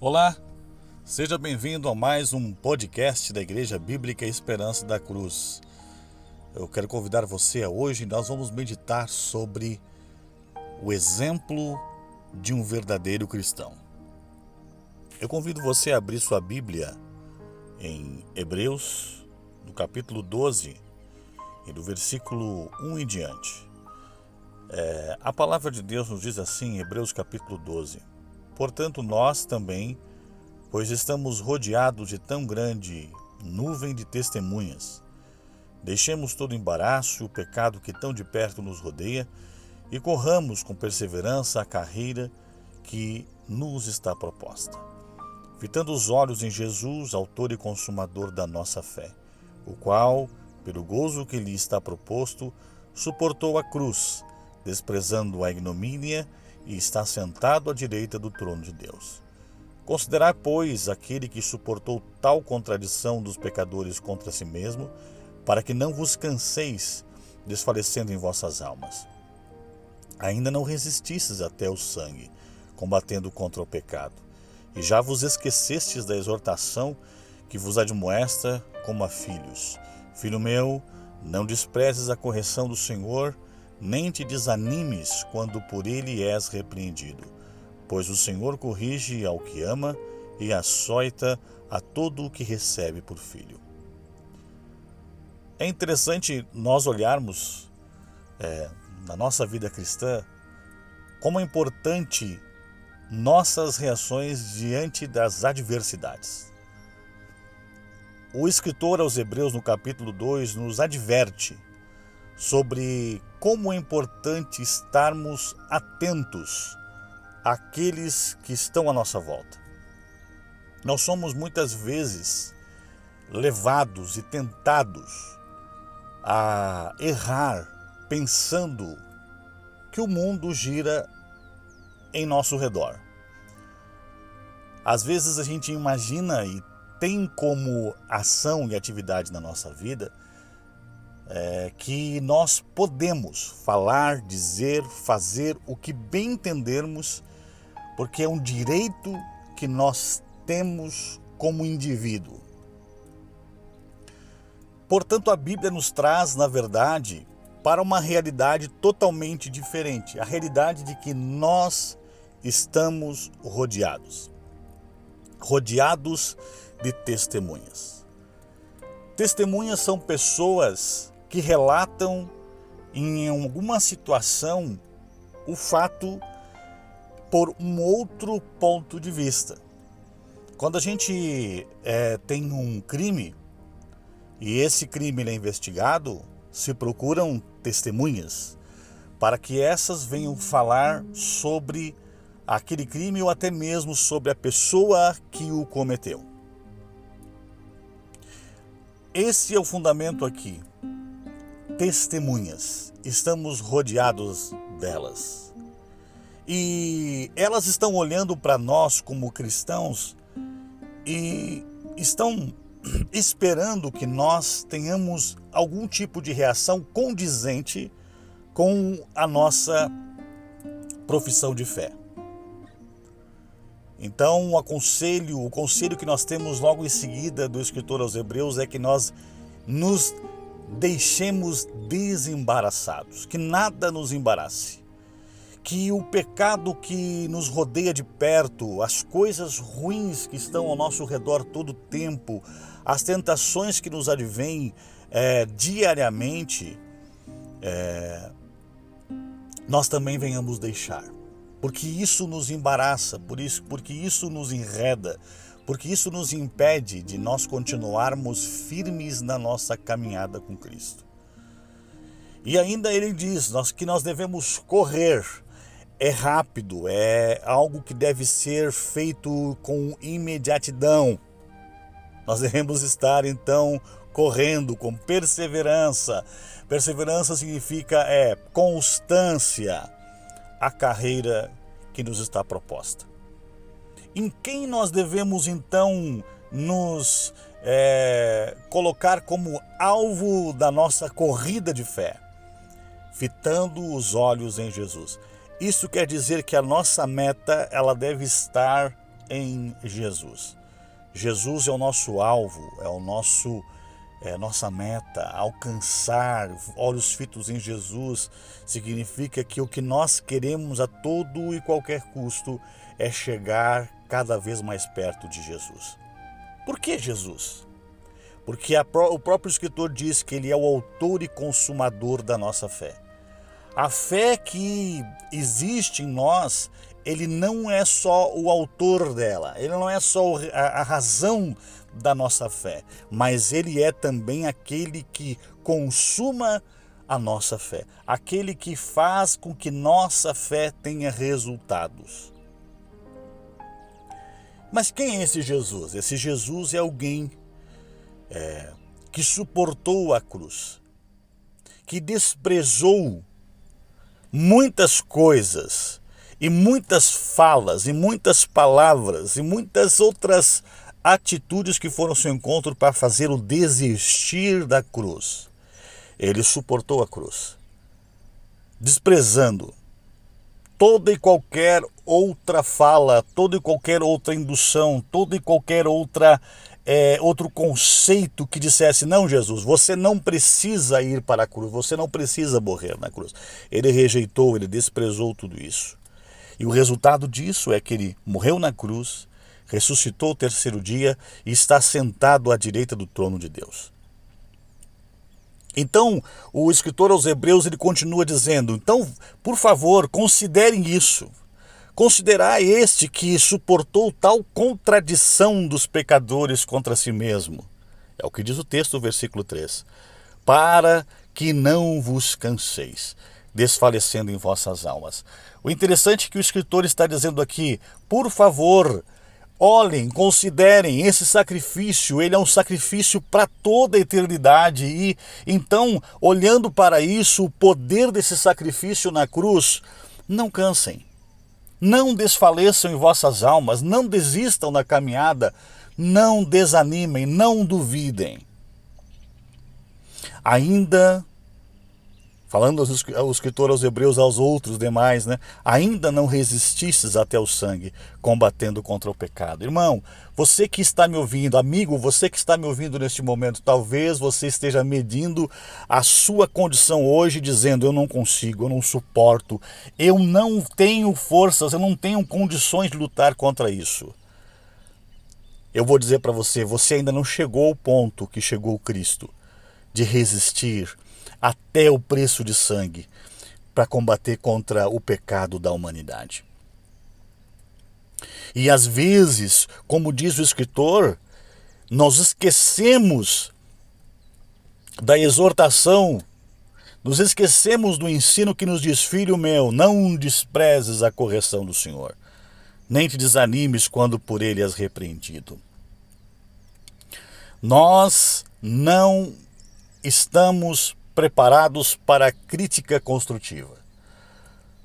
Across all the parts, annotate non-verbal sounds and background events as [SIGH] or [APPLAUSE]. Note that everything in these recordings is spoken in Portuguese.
Olá, seja bem-vindo a mais um podcast da Igreja Bíblica Esperança da Cruz. Eu quero convidar você a hoje, nós vamos meditar sobre o exemplo de um verdadeiro cristão. Eu convido você a abrir sua Bíblia em Hebreus, no capítulo 12, e do versículo 1 em diante. É, a palavra de Deus nos diz assim, em Hebreus capítulo 12. Portanto, nós também, pois estamos rodeados de tão grande nuvem de testemunhas, deixemos todo embaraço e o pecado que tão de perto nos rodeia e corramos com perseverança a carreira que nos está proposta. Fitando os olhos em Jesus, autor e consumador da nossa fé, o qual, pelo gozo que lhe está proposto, suportou a cruz, desprezando a ignomínia e está sentado à direita do trono de Deus. Considerai, pois, aquele que suportou tal contradição dos pecadores contra si mesmo, para que não vos canseis, desfalecendo em vossas almas. Ainda não resististes até o sangue, combatendo contra o pecado, e já vos esquecestes da exortação que vos admoesta como a filhos. Filho meu, não desprezes a correção do Senhor, nem te desanimes quando por ele és repreendido, pois o Senhor corrige ao que ama e açoita a todo o que recebe por filho. É interessante nós olharmos é, na nossa vida cristã como é importante nossas reações diante das adversidades. O escritor aos Hebreus, no capítulo 2, nos adverte sobre como é importante estarmos atentos àqueles que estão à nossa volta. Nós somos muitas vezes levados e tentados a errar pensando que o mundo gira em nosso redor. Às vezes a gente imagina e tem como ação e atividade na nossa vida é, que nós podemos falar, dizer, fazer o que bem entendermos, porque é um direito que nós temos como indivíduo. Portanto, a Bíblia nos traz, na verdade, para uma realidade totalmente diferente a realidade de que nós estamos rodeados rodeados de testemunhas. Testemunhas são pessoas que relatam em alguma situação o fato por um outro ponto de vista. Quando a gente é, tem um crime e esse crime é investigado, se procuram testemunhas para que essas venham falar sobre aquele crime ou até mesmo sobre a pessoa que o cometeu. Esse é o fundamento aqui testemunhas, estamos rodeados delas. E elas estão olhando para nós como cristãos e estão [CLEARS THROAT] esperando que nós tenhamos algum tipo de reação condizente com a nossa profissão de fé. Então, o aconselho, o conselho que nós temos logo em seguida do escritor aos Hebreus é que nós nos deixemos desembaraçados, que nada nos embarace, que o pecado que nos rodeia de perto, as coisas ruins que estão ao nosso redor todo o tempo, as tentações que nos advêm é, diariamente, é, nós também venhamos deixar, porque isso nos embaraça, por isso, porque isso nos enreda, porque isso nos impede de nós continuarmos firmes na nossa caminhada com Cristo. E ainda ele diz nós, que nós devemos correr. É rápido, é algo que deve ser feito com imediatidão. Nós devemos estar então correndo com perseverança. Perseverança significa é constância a carreira que nos está proposta. Em quem nós devemos então nos é, colocar como alvo da nossa corrida de fé? Fitando os olhos em Jesus. Isso quer dizer que a nossa meta ela deve estar em Jesus. Jesus é o nosso alvo, é o nosso é nossa meta, alcançar olhos fitos em Jesus, significa que o que nós queremos a todo e qualquer custo é chegar cada vez mais perto de Jesus. Por que Jesus? Porque a, o próprio escritor diz que ele é o autor e consumador da nossa fé. A fé que existe em nós, ele não é só o autor dela, ele não é só a, a razão da nossa fé, mas ele é também aquele que consuma a nossa fé, aquele que faz com que nossa fé tenha resultados. Mas quem é esse Jesus? Esse Jesus é alguém é, que suportou a cruz, que desprezou muitas coisas e muitas falas e muitas palavras e muitas outras atitudes que foram ao seu encontro para fazer o desistir da cruz. Ele suportou a cruz, desprezando toda e qualquer outra fala, toda e qualquer outra indução, toda e qualquer outra é, outro conceito que dissesse: não, Jesus, você não precisa ir para a cruz, você não precisa morrer na cruz. Ele rejeitou, ele desprezou tudo isso. E o resultado disso é que ele morreu na cruz, ressuscitou o terceiro dia e está sentado à direita do trono de Deus. Então, o escritor aos Hebreus ele continua dizendo: então, por favor, considerem isso. Considerai este que suportou tal contradição dos pecadores contra si mesmo. É o que diz o texto, versículo 3. Para que não vos canseis, desfalecendo em vossas almas. O interessante é que o escritor está dizendo aqui, por favor, olhem, considerem esse sacrifício, ele é um sacrifício para toda a eternidade e então, olhando para isso, o poder desse sacrifício na cruz, não cansem. Não desfaleçam em vossas almas, não desistam na caminhada, não desanimem, não duvidem. Ainda, falando ao escritor aos hebreus, aos outros demais, né? Ainda não resististes até o sangue, combatendo contra o pecado. Irmão, você que está me ouvindo, amigo, você que está me ouvindo neste momento, talvez você esteja medindo a sua condição hoje, dizendo: Eu não consigo, eu não suporto, eu não tenho forças, eu não tenho condições de lutar contra isso. Eu vou dizer para você: você ainda não chegou ao ponto que chegou o Cristo, de resistir até o preço de sangue para combater contra o pecado da humanidade. E às vezes, como diz o escritor, nós esquecemos da exortação, nos esquecemos do ensino que nos diz: Filho meu, não desprezes a correção do Senhor, nem te desanimes quando por ele és repreendido. Nós não estamos preparados para a crítica construtiva.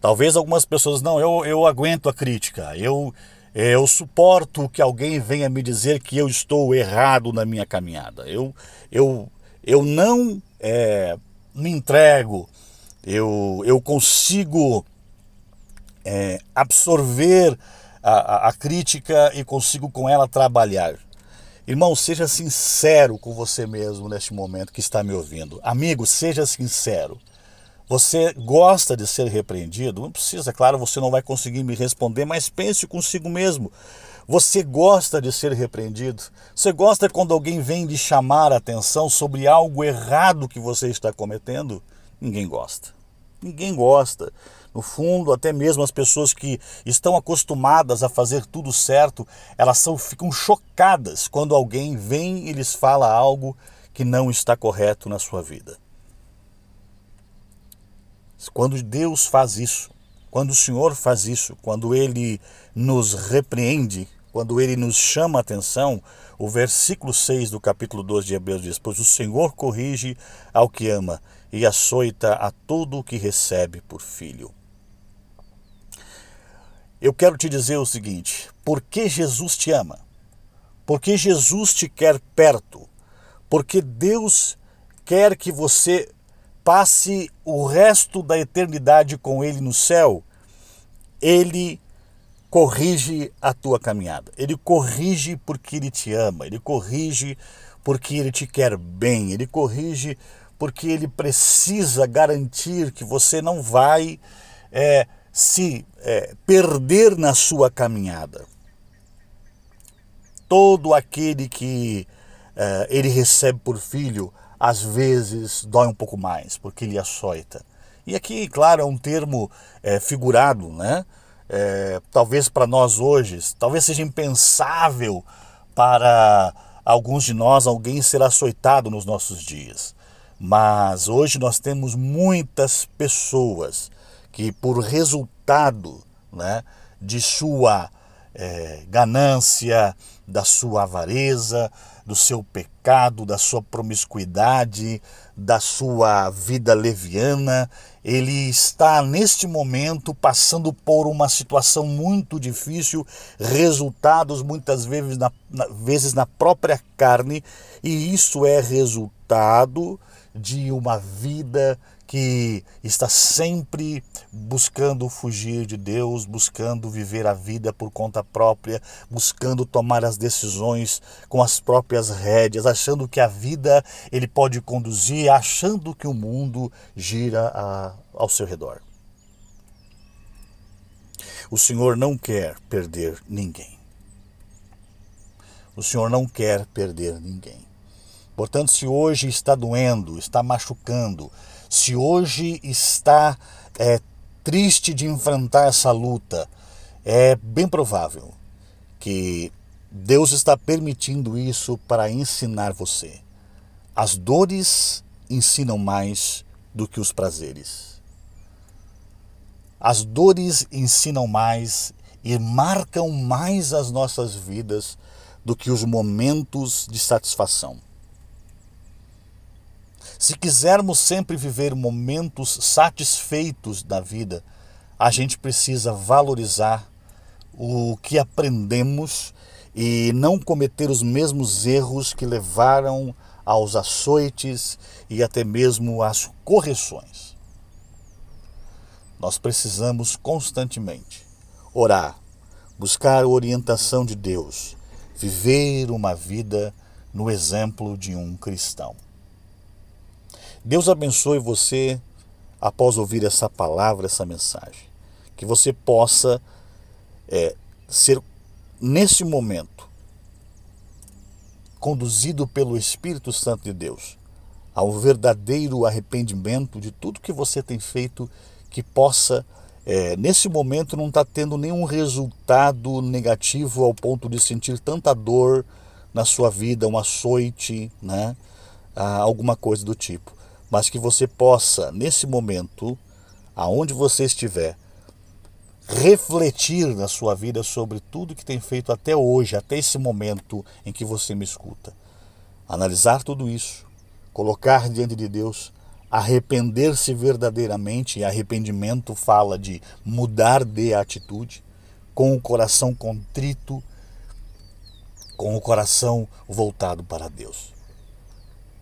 Talvez algumas pessoas, não, eu, eu aguento a crítica, eu, eu suporto que alguém venha me dizer que eu estou errado na minha caminhada. Eu, eu, eu não é, me entrego, eu, eu consigo é, absorver a, a, a crítica e consigo com ela trabalhar. Irmão, seja sincero com você mesmo neste momento que está me ouvindo. Amigo, seja sincero. Você gosta de ser repreendido? Não precisa, claro, você não vai conseguir me responder, mas pense consigo mesmo. Você gosta de ser repreendido? Você gosta quando alguém vem lhe chamar a atenção sobre algo errado que você está cometendo? Ninguém gosta. Ninguém gosta. No fundo, até mesmo as pessoas que estão acostumadas a fazer tudo certo, elas são, ficam chocadas quando alguém vem e lhes fala algo que não está correto na sua vida. Quando Deus faz isso, quando o Senhor faz isso, quando Ele nos repreende, quando Ele nos chama a atenção, o versículo 6 do capítulo 12 de Hebreus diz: Pois o Senhor corrige ao que ama e açoita a todo o que recebe por filho. Eu quero te dizer o seguinte: porque Jesus te ama, porque Jesus te quer perto, porque Deus quer que você passe o resto da eternidade com Ele no céu, Ele corrige a tua caminhada. Ele corrige porque ele te ama, ele corrige porque ele te quer bem, ele corrige porque ele precisa garantir que você não vai é, se é, perder na sua caminhada. Todo aquele que é, ele recebe por filho, às vezes dói um pouco mais, porque ele açoita. E aqui, claro, é um termo é, figurado, né? É, talvez para nós hoje, talvez seja impensável para alguns de nós alguém ser açoitado nos nossos dias. Mas hoje nós temos muitas pessoas que, por resultado né, de sua é, ganância, da sua avareza, do seu pecado, da sua promiscuidade, da sua vida leviana, ele está neste momento passando por uma situação muito difícil, resultados muitas vezes na, na, vezes na própria carne, e isso é resultado de uma vida que está sempre buscando fugir de Deus, buscando viver a vida por conta própria, buscando tomar as decisões com as próprias rédeas, achando que a vida ele pode conduzir, achando que o mundo gira a, ao seu redor. O Senhor não quer perder ninguém. O Senhor não quer perder ninguém. Portanto, se hoje está doendo, está machucando, se hoje está é, triste de enfrentar essa luta, é bem provável que Deus está permitindo isso para ensinar você. As dores ensinam mais do que os prazeres. As dores ensinam mais e marcam mais as nossas vidas do que os momentos de satisfação. Se quisermos sempre viver momentos satisfeitos da vida, a gente precisa valorizar o que aprendemos e não cometer os mesmos erros que levaram aos açoites e até mesmo às correções. Nós precisamos constantemente orar, buscar a orientação de Deus, viver uma vida no exemplo de um cristão. Deus abençoe você após ouvir essa palavra, essa mensagem. Que você possa é, ser, nesse momento, conduzido pelo Espírito Santo de Deus ao verdadeiro arrependimento de tudo que você tem feito, que possa, é, nesse momento, não estar tá tendo nenhum resultado negativo ao ponto de sentir tanta dor na sua vida, um açoite, né? Ah, alguma coisa do tipo mas que você possa, nesse momento, aonde você estiver, refletir na sua vida sobre tudo que tem feito até hoje, até esse momento em que você me escuta. Analisar tudo isso, colocar diante de Deus, arrepender-se verdadeiramente, e arrependimento fala de mudar de atitude, com o coração contrito, com o coração voltado para Deus.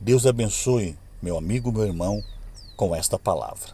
Deus abençoe meu amigo, meu irmão, com esta palavra.